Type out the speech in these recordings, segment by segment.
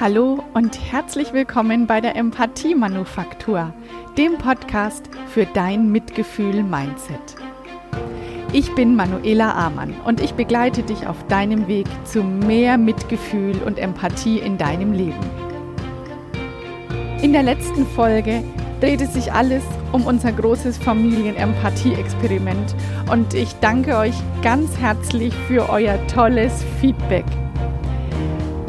Hallo und herzlich willkommen bei der Empathie Manufaktur, dem Podcast für dein Mitgefühl-Mindset. Ich bin Manuela Amann und ich begleite dich auf deinem Weg zu mehr Mitgefühl und Empathie in deinem Leben. In der letzten Folge drehte sich alles um unser großes Familienempathie-Experiment und ich danke euch ganz herzlich für euer tolles Feedback.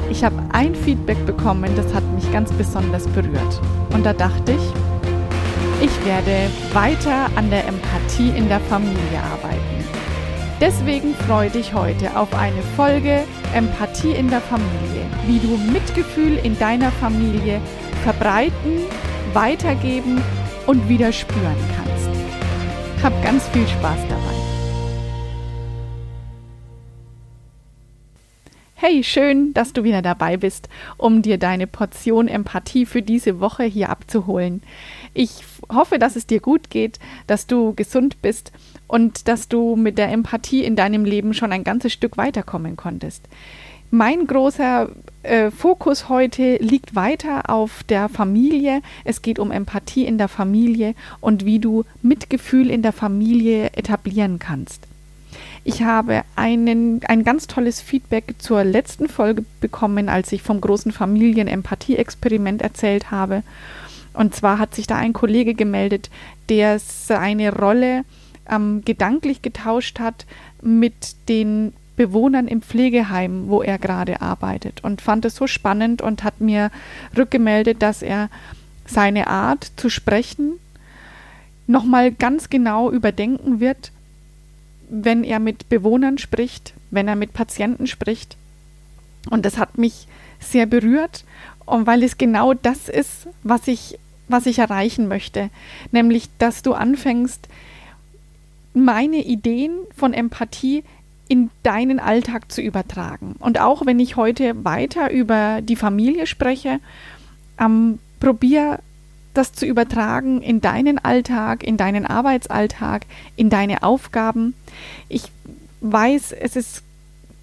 Ich habe ein Feedback bekommen, das hat mich ganz besonders berührt. Und da dachte ich, ich werde weiter an der Empathie in der Familie arbeiten. Deswegen freue dich heute auf eine Folge Empathie in der Familie, wie du Mitgefühl in deiner Familie verbreiten, weitergeben und wieder spüren kannst. Hab ganz viel Spaß dabei. Hey, schön, dass du wieder dabei bist, um dir deine Portion Empathie für diese Woche hier abzuholen. Ich hoffe, dass es dir gut geht, dass du gesund bist und dass du mit der Empathie in deinem Leben schon ein ganzes Stück weiterkommen konntest. Mein großer äh, Fokus heute liegt weiter auf der Familie. Es geht um Empathie in der Familie und wie du Mitgefühl in der Familie etablieren kannst. Ich habe einen, ein ganz tolles Feedback zur letzten Folge bekommen, als ich vom großen Familien-Empathie-Experiment erzählt habe. Und zwar hat sich da ein Kollege gemeldet, der seine Rolle ähm, gedanklich getauscht hat mit den Bewohnern im Pflegeheim, wo er gerade arbeitet und fand es so spannend und hat mir rückgemeldet, dass er seine Art zu sprechen nochmal ganz genau überdenken wird wenn er mit Bewohnern spricht, wenn er mit Patienten spricht. Und das hat mich sehr berührt, und weil es genau das ist, was ich, was ich erreichen möchte. Nämlich, dass du anfängst, meine Ideen von Empathie in deinen Alltag zu übertragen. Und auch wenn ich heute weiter über die Familie spreche, ähm, probier das zu übertragen in deinen Alltag, in deinen Arbeitsalltag, in deine Aufgaben. Ich weiß, es ist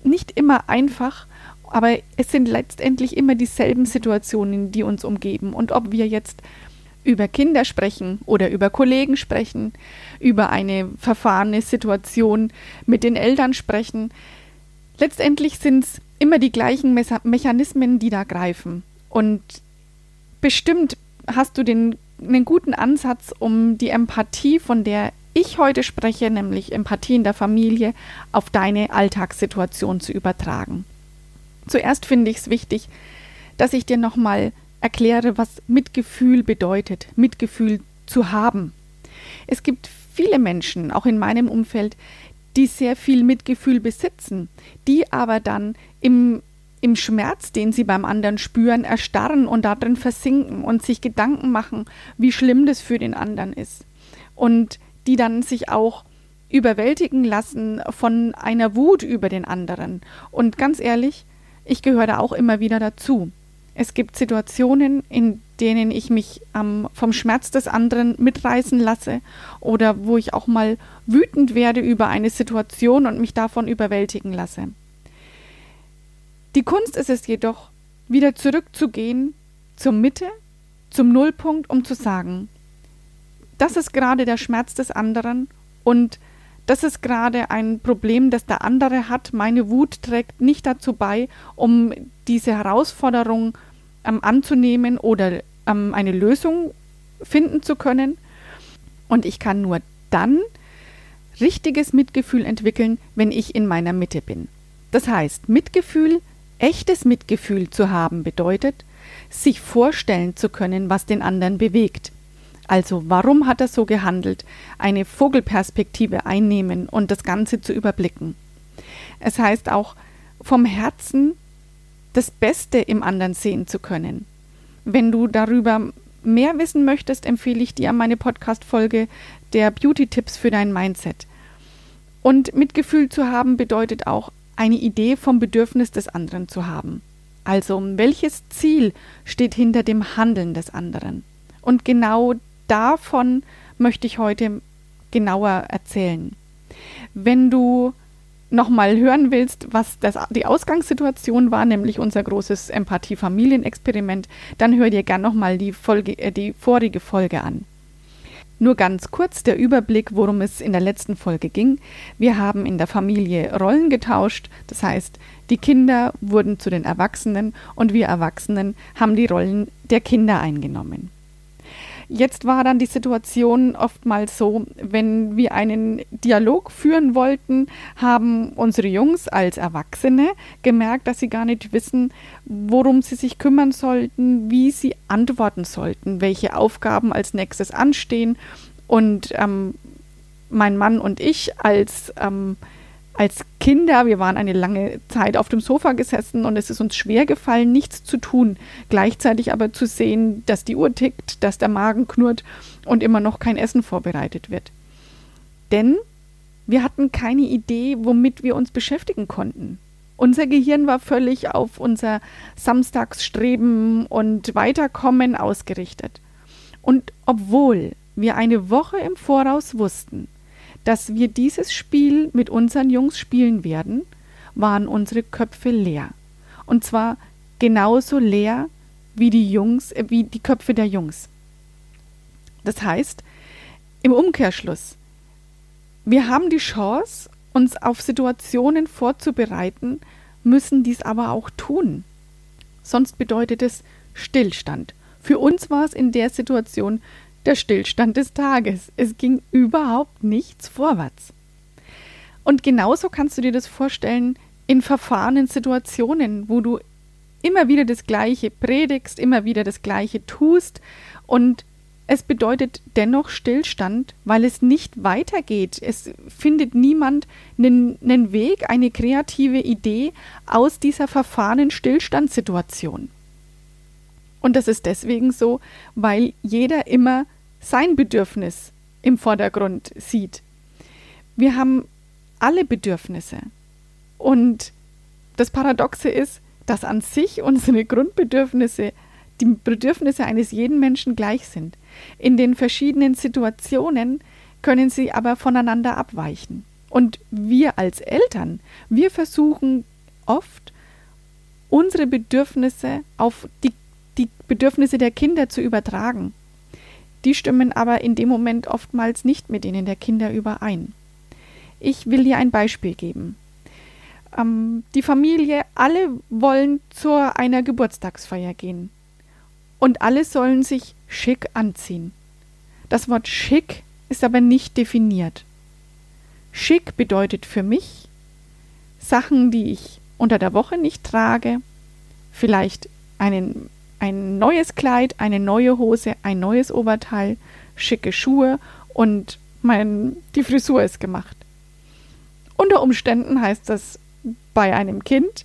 nicht immer einfach, aber es sind letztendlich immer dieselben Situationen, die uns umgeben. Und ob wir jetzt über Kinder sprechen oder über Kollegen sprechen, über eine verfahrene Situation mit den Eltern sprechen, letztendlich sind es immer die gleichen Mechanismen, die da greifen. Und bestimmt hast du den, einen guten Ansatz, um die Empathie, von der ich heute spreche, nämlich Empathie in der Familie, auf deine Alltagssituation zu übertragen. Zuerst finde ich es wichtig, dass ich dir nochmal erkläre, was Mitgefühl bedeutet, Mitgefühl zu haben. Es gibt viele Menschen, auch in meinem Umfeld, die sehr viel Mitgefühl besitzen, die aber dann im im Schmerz, den sie beim anderen spüren, erstarren und darin versinken und sich Gedanken machen, wie schlimm das für den anderen ist. Und die dann sich auch überwältigen lassen von einer Wut über den anderen. Und ganz ehrlich, ich gehöre da auch immer wieder dazu. Es gibt Situationen, in denen ich mich ähm, vom Schmerz des anderen mitreißen lasse oder wo ich auch mal wütend werde über eine Situation und mich davon überwältigen lasse. Die Kunst ist es jedoch, wieder zurückzugehen zur Mitte, zum Nullpunkt, um zu sagen, das ist gerade der Schmerz des anderen und das ist gerade ein Problem, das der andere hat. Meine Wut trägt nicht dazu bei, um diese Herausforderung ähm, anzunehmen oder ähm, eine Lösung finden zu können. Und ich kann nur dann richtiges Mitgefühl entwickeln, wenn ich in meiner Mitte bin. Das heißt, Mitgefühl Echtes Mitgefühl zu haben bedeutet, sich vorstellen zu können, was den anderen bewegt. Also warum hat er so gehandelt, eine Vogelperspektive einnehmen und das Ganze zu überblicken. Es heißt auch, vom Herzen das Beste im anderen sehen zu können. Wenn du darüber mehr wissen möchtest, empfehle ich dir meine Podcast-Folge der Beauty-Tipps für dein Mindset. Und Mitgefühl zu haben bedeutet auch, eine Idee vom Bedürfnis des anderen zu haben. Also welches Ziel steht hinter dem Handeln des anderen? Und genau davon möchte ich heute genauer erzählen. Wenn du nochmal hören willst, was das, die Ausgangssituation war, nämlich unser großes Empathie-Familienexperiment, dann hör dir gern nochmal die, äh, die vorige Folge an. Nur ganz kurz der Überblick, worum es in der letzten Folge ging. Wir haben in der Familie Rollen getauscht, das heißt, die Kinder wurden zu den Erwachsenen und wir Erwachsenen haben die Rollen der Kinder eingenommen. Jetzt war dann die Situation oftmals so, wenn wir einen Dialog führen wollten, haben unsere Jungs als Erwachsene gemerkt, dass sie gar nicht wissen, worum sie sich kümmern sollten, wie sie antworten sollten, welche Aufgaben als nächstes anstehen. Und ähm, mein Mann und ich als ähm, als Kinder, wir waren eine lange Zeit auf dem Sofa gesessen und es ist uns schwer gefallen, nichts zu tun, gleichzeitig aber zu sehen, dass die Uhr tickt, dass der Magen knurrt und immer noch kein Essen vorbereitet wird. Denn wir hatten keine Idee, womit wir uns beschäftigen konnten. Unser Gehirn war völlig auf unser Samstagsstreben und Weiterkommen ausgerichtet. Und obwohl wir eine Woche im Voraus wussten, dass wir dieses Spiel mit unseren Jungs spielen werden, waren unsere Köpfe leer. Und zwar genauso leer wie die Jungs, äh, wie die Köpfe der Jungs. Das heißt, im Umkehrschluss, wir haben die Chance, uns auf Situationen vorzubereiten, müssen dies aber auch tun. Sonst bedeutet es Stillstand. Für uns war es in der Situation der Stillstand des Tages. Es ging überhaupt nichts vorwärts. Und genauso kannst du dir das vorstellen in verfahrenen Situationen, wo du immer wieder das Gleiche predigst, immer wieder das Gleiche tust und es bedeutet dennoch Stillstand, weil es nicht weitergeht. Es findet niemand einen, einen Weg, eine kreative Idee aus dieser verfahrenen Stillstandssituation. Und das ist deswegen so, weil jeder immer sein Bedürfnis im Vordergrund sieht. Wir haben alle Bedürfnisse. Und das Paradoxe ist, dass an sich unsere Grundbedürfnisse die Bedürfnisse eines jeden Menschen gleich sind. In den verschiedenen Situationen können sie aber voneinander abweichen. Und wir als Eltern, wir versuchen oft, unsere Bedürfnisse auf die, die Bedürfnisse der Kinder zu übertragen. Die stimmen aber in dem Moment oftmals nicht mit denen der Kinder überein. Ich will hier ein Beispiel geben. Ähm, die Familie, alle wollen zu einer Geburtstagsfeier gehen. Und alle sollen sich schick anziehen. Das Wort schick ist aber nicht definiert. Schick bedeutet für mich Sachen, die ich unter der Woche nicht trage, vielleicht einen ein neues Kleid, eine neue Hose, ein neues Oberteil, schicke Schuhe und mein, die Frisur ist gemacht. Unter Umständen heißt das bei einem Kind,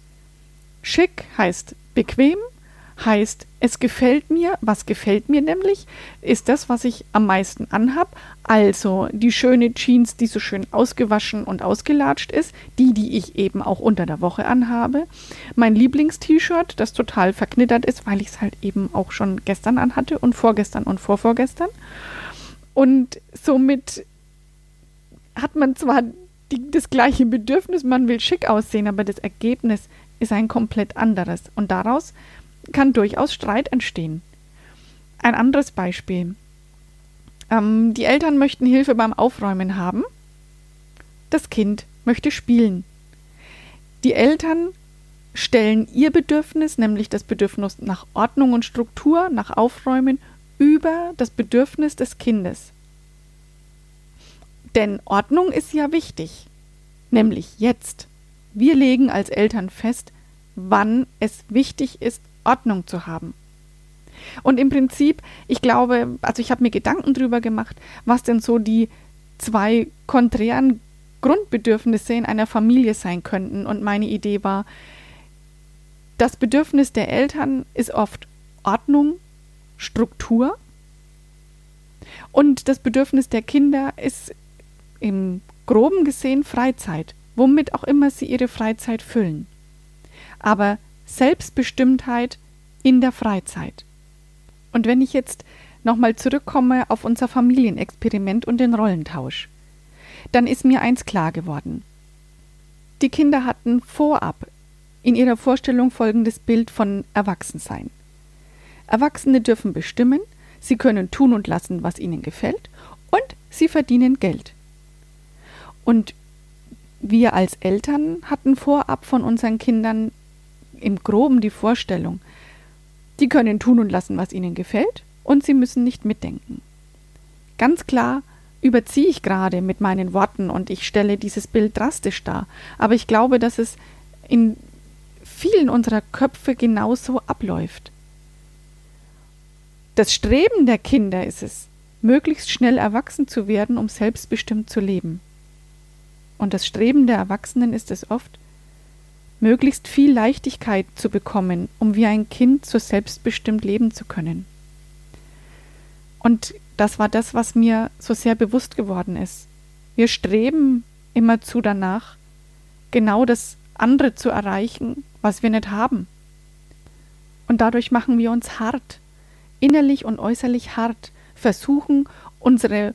schick heißt bequem, heißt, es gefällt mir. Was gefällt mir nämlich, ist das, was ich am meisten anhab. Also die schöne Jeans, die so schön ausgewaschen und ausgelatscht ist, die, die ich eben auch unter der Woche anhabe. Mein Lieblingst-T-Shirt, das total verknittert ist, weil ich es halt eben auch schon gestern anhatte und vorgestern und vorvorgestern. Und somit hat man zwar die, das gleiche Bedürfnis, man will schick aussehen, aber das Ergebnis ist ein komplett anderes. Und daraus kann durchaus Streit entstehen. Ein anderes Beispiel. Ähm, die Eltern möchten Hilfe beim Aufräumen haben. Das Kind möchte spielen. Die Eltern stellen ihr Bedürfnis, nämlich das Bedürfnis nach Ordnung und Struktur, nach Aufräumen, über das Bedürfnis des Kindes. Denn Ordnung ist ja wichtig, nämlich jetzt. Wir legen als Eltern fest, wann es wichtig ist, Ordnung zu haben. Und im Prinzip, ich glaube, also ich habe mir Gedanken darüber gemacht, was denn so die zwei konträren Grundbedürfnisse in einer Familie sein könnten. Und meine Idee war, das Bedürfnis der Eltern ist oft Ordnung, Struktur. Und das Bedürfnis der Kinder ist im groben gesehen Freizeit, womit auch immer sie ihre Freizeit füllen. Aber Selbstbestimmtheit in der Freizeit. Und wenn ich jetzt nochmal zurückkomme auf unser Familienexperiment und den Rollentausch, dann ist mir eins klar geworden. Die Kinder hatten vorab in ihrer Vorstellung folgendes Bild von Erwachsensein. Erwachsene dürfen bestimmen, sie können tun und lassen, was ihnen gefällt, und sie verdienen Geld. Und wir als Eltern hatten vorab von unseren Kindern im groben die Vorstellung, die können tun und lassen, was ihnen gefällt, und sie müssen nicht mitdenken. Ganz klar überziehe ich gerade mit meinen Worten und ich stelle dieses Bild drastisch dar, aber ich glaube, dass es in vielen unserer Köpfe genauso abläuft. Das Streben der Kinder ist es, möglichst schnell erwachsen zu werden, um selbstbestimmt zu leben. Und das Streben der Erwachsenen ist es oft, möglichst viel Leichtigkeit zu bekommen, um wie ein Kind so selbstbestimmt leben zu können. Und das war das, was mir so sehr bewusst geworden ist. Wir streben immerzu danach, genau das andere zu erreichen, was wir nicht haben. Und dadurch machen wir uns hart, innerlich und äußerlich hart, versuchen unsere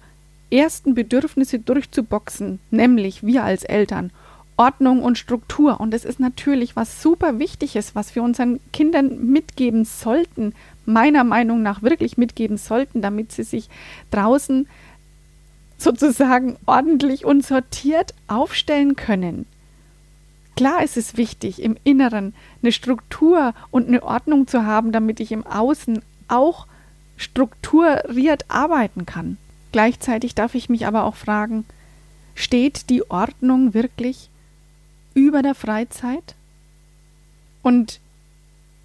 ersten Bedürfnisse durchzuboxen, nämlich wir als Eltern, Ordnung und Struktur. Und es ist natürlich was super Wichtiges, was wir unseren Kindern mitgeben sollten, meiner Meinung nach wirklich mitgeben sollten, damit sie sich draußen sozusagen ordentlich und sortiert aufstellen können. Klar ist es wichtig, im Inneren eine Struktur und eine Ordnung zu haben, damit ich im Außen auch strukturiert arbeiten kann. Gleichzeitig darf ich mich aber auch fragen, steht die Ordnung wirklich über der Freizeit? Und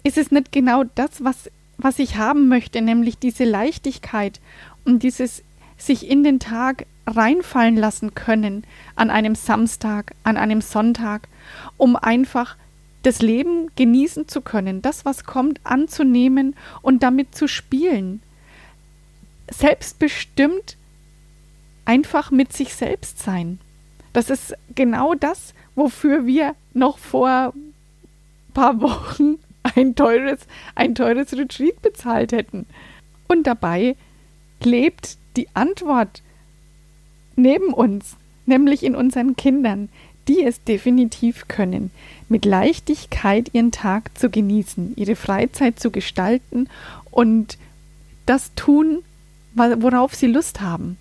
ist es nicht genau das, was, was ich haben möchte, nämlich diese Leichtigkeit und dieses sich in den Tag reinfallen lassen können an einem Samstag, an einem Sonntag, um einfach das Leben genießen zu können, das, was kommt, anzunehmen und damit zu spielen. Selbstbestimmt einfach mit sich selbst sein. Das ist genau das, wofür wir noch vor ein paar Wochen ein teures, ein teures Retreat bezahlt hätten. Und dabei lebt die Antwort neben uns, nämlich in unseren Kindern, die es definitiv können, mit Leichtigkeit ihren Tag zu genießen, ihre Freizeit zu gestalten und das tun, worauf sie Lust haben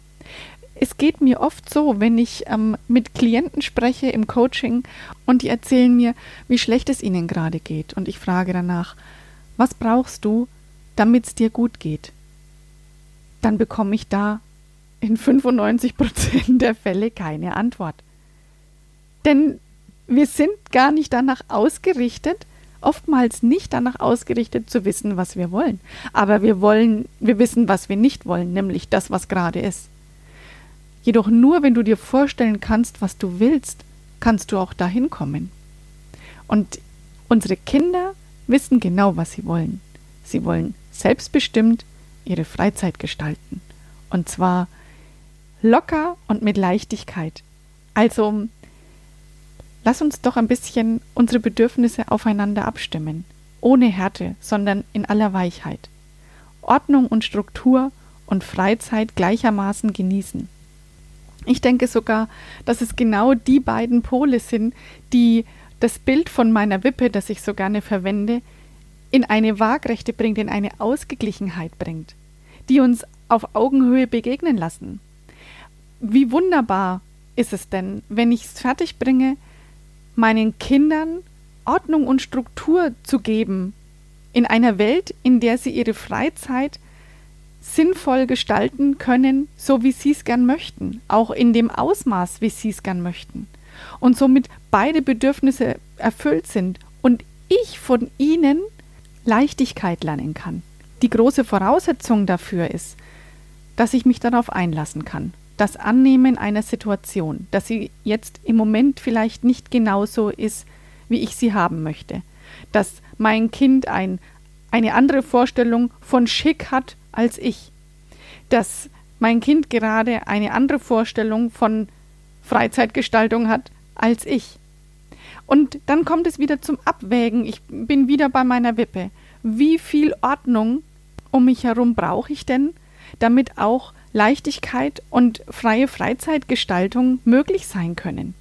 es geht mir oft so, wenn ich ähm, mit Klienten spreche im Coaching und die erzählen mir, wie schlecht es ihnen gerade geht. Und ich frage danach, was brauchst du, damit es dir gut geht? Dann bekomme ich da in 95 Prozent der Fälle keine Antwort. Denn wir sind gar nicht danach ausgerichtet, oftmals nicht danach ausgerichtet zu wissen, was wir wollen. Aber wir wollen, wir wissen, was wir nicht wollen, nämlich das, was gerade ist. Jedoch nur, wenn du dir vorstellen kannst, was du willst, kannst du auch dahin kommen. Und unsere Kinder wissen genau, was sie wollen. Sie wollen selbstbestimmt ihre Freizeit gestalten. Und zwar locker und mit Leichtigkeit. Also lass uns doch ein bisschen unsere Bedürfnisse aufeinander abstimmen. Ohne Härte, sondern in aller Weichheit. Ordnung und Struktur und Freizeit gleichermaßen genießen. Ich denke sogar, dass es genau die beiden Pole sind, die das Bild von meiner Wippe, das ich so gerne verwende, in eine Waagrechte bringt, in eine Ausgeglichenheit bringt, die uns auf Augenhöhe begegnen lassen. Wie wunderbar ist es denn, wenn ich es fertig bringe, meinen Kindern Ordnung und Struktur zu geben, in einer Welt, in der sie ihre Freizeit sinnvoll gestalten können, so wie sie es gern möchten, auch in dem Ausmaß, wie sie es gern möchten. Und somit beide Bedürfnisse erfüllt sind und ich von ihnen Leichtigkeit lernen kann. Die große Voraussetzung dafür ist, dass ich mich darauf einlassen kann. Das Annehmen einer Situation, dass sie jetzt im Moment vielleicht nicht genauso ist, wie ich sie haben möchte. Dass mein Kind ein, eine andere Vorstellung von Schick hat als ich. Dass mein Kind gerade eine andere Vorstellung von Freizeitgestaltung hat als ich. Und dann kommt es wieder zum Abwägen. Ich bin wieder bei meiner Wippe. Wie viel Ordnung um mich herum brauche ich denn, damit auch Leichtigkeit und freie Freizeitgestaltung möglich sein können?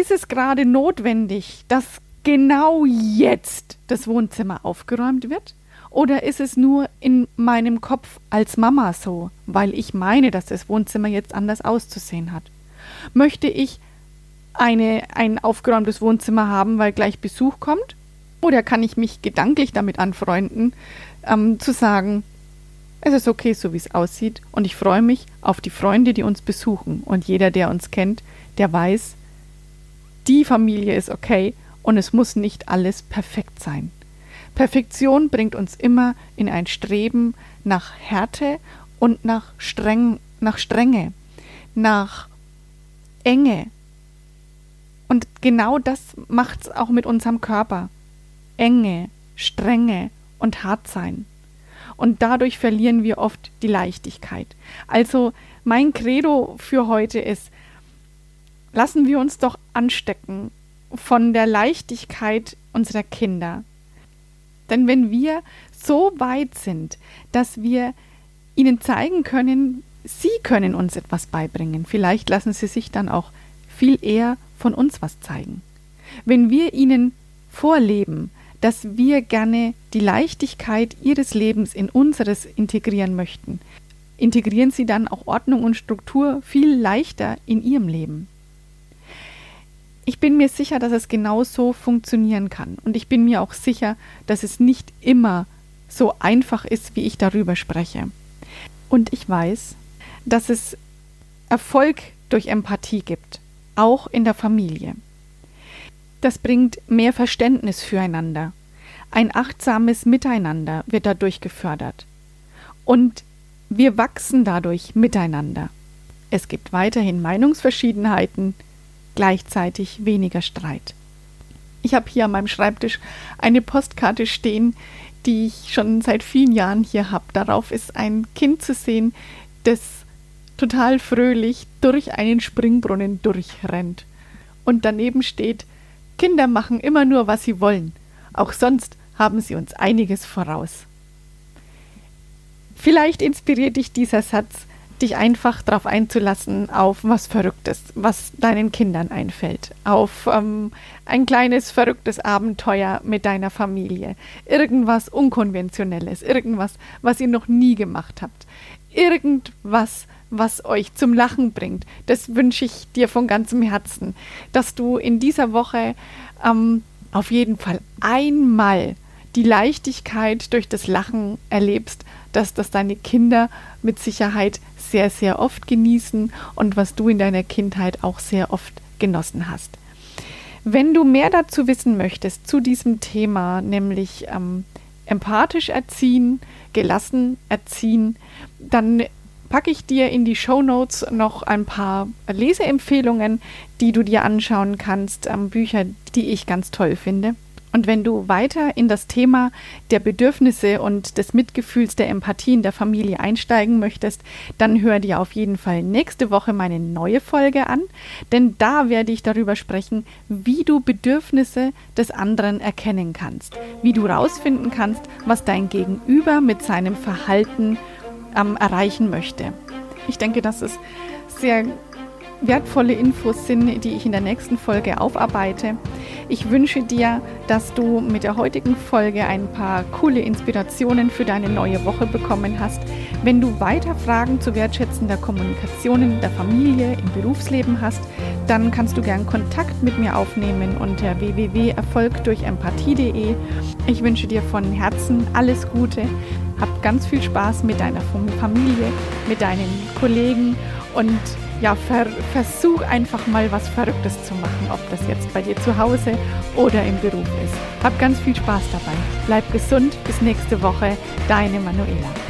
ist es gerade notwendig, dass genau jetzt das Wohnzimmer aufgeräumt wird? Oder ist es nur in meinem Kopf als Mama so, weil ich meine, dass das Wohnzimmer jetzt anders auszusehen hat? Möchte ich eine, ein aufgeräumtes Wohnzimmer haben, weil gleich Besuch kommt? Oder kann ich mich gedanklich damit anfreunden, ähm, zu sagen, es ist okay, so wie es aussieht, und ich freue mich auf die Freunde, die uns besuchen. Und jeder, der uns kennt, der weiß, die Familie ist okay und es muss nicht alles perfekt sein. Perfektion bringt uns immer in ein Streben nach Härte und nach, Streng, nach Strenge, nach Enge. Und genau das macht es auch mit unserem Körper. Enge, Strenge und Hartsein. Und dadurch verlieren wir oft die Leichtigkeit. Also mein Credo für heute ist, lassen wir uns doch anstecken von der Leichtigkeit unserer Kinder. Denn wenn wir so weit sind, dass wir ihnen zeigen können, sie können uns etwas beibringen, vielleicht lassen sie sich dann auch viel eher von uns was zeigen. Wenn wir ihnen vorleben, dass wir gerne die Leichtigkeit ihres Lebens in unseres integrieren möchten, integrieren sie dann auch Ordnung und Struktur viel leichter in ihrem Leben. Ich bin mir sicher, dass es genau so funktionieren kann. Und ich bin mir auch sicher, dass es nicht immer so einfach ist, wie ich darüber spreche. Und ich weiß, dass es Erfolg durch Empathie gibt, auch in der Familie. Das bringt mehr Verständnis füreinander. Ein achtsames Miteinander wird dadurch gefördert. Und wir wachsen dadurch miteinander. Es gibt weiterhin Meinungsverschiedenheiten, gleichzeitig weniger Streit. Ich habe hier an meinem Schreibtisch eine Postkarte stehen, die ich schon seit vielen Jahren hier habe. Darauf ist ein Kind zu sehen, das total fröhlich durch einen Springbrunnen durchrennt. Und daneben steht, Kinder machen immer nur, was sie wollen. Auch sonst haben sie uns einiges voraus. Vielleicht inspiriert dich dieser Satz, dich einfach darauf einzulassen, auf was Verrücktes, was deinen Kindern einfällt, auf ähm, ein kleines verrücktes Abenteuer mit deiner Familie, irgendwas Unkonventionelles, irgendwas, was ihr noch nie gemacht habt, irgendwas, was euch zum Lachen bringt. Das wünsche ich dir von ganzem Herzen, dass du in dieser Woche ähm, auf jeden Fall einmal die Leichtigkeit durch das Lachen erlebst, dass das deine Kinder mit Sicherheit sehr, sehr oft genießen und was du in deiner Kindheit auch sehr oft genossen hast. Wenn du mehr dazu wissen möchtest, zu diesem Thema, nämlich ähm, empathisch erziehen, gelassen erziehen, dann packe ich dir in die Show Notes noch ein paar Leseempfehlungen, die du dir anschauen kannst, ähm, Bücher, die ich ganz toll finde. Und wenn du weiter in das Thema der Bedürfnisse und des Mitgefühls der Empathie in der Familie einsteigen möchtest, dann hör dir auf jeden Fall nächste Woche meine neue Folge an, denn da werde ich darüber sprechen, wie du Bedürfnisse des anderen erkennen kannst, wie du herausfinden kannst, was dein Gegenüber mit seinem Verhalten ähm, erreichen möchte. Ich denke, das ist sehr wertvolle Infos sind, die ich in der nächsten Folge aufarbeite. Ich wünsche dir, dass du mit der heutigen Folge ein paar coole Inspirationen für deine neue Woche bekommen hast. Wenn du weiter Fragen zu wertschätzender Kommunikation in der Familie, im Berufsleben hast, dann kannst du gern Kontakt mit mir aufnehmen unter www.erfolgdurchempathie.de. Ich wünsche dir von Herzen alles Gute. Hab ganz viel Spaß mit deiner Familie, mit deinen Kollegen und ja, ver versuch einfach mal was Verrücktes zu machen, ob das jetzt bei dir zu Hause oder im Beruf ist. Hab ganz viel Spaß dabei. Bleib gesund. Bis nächste Woche. Deine Manuela.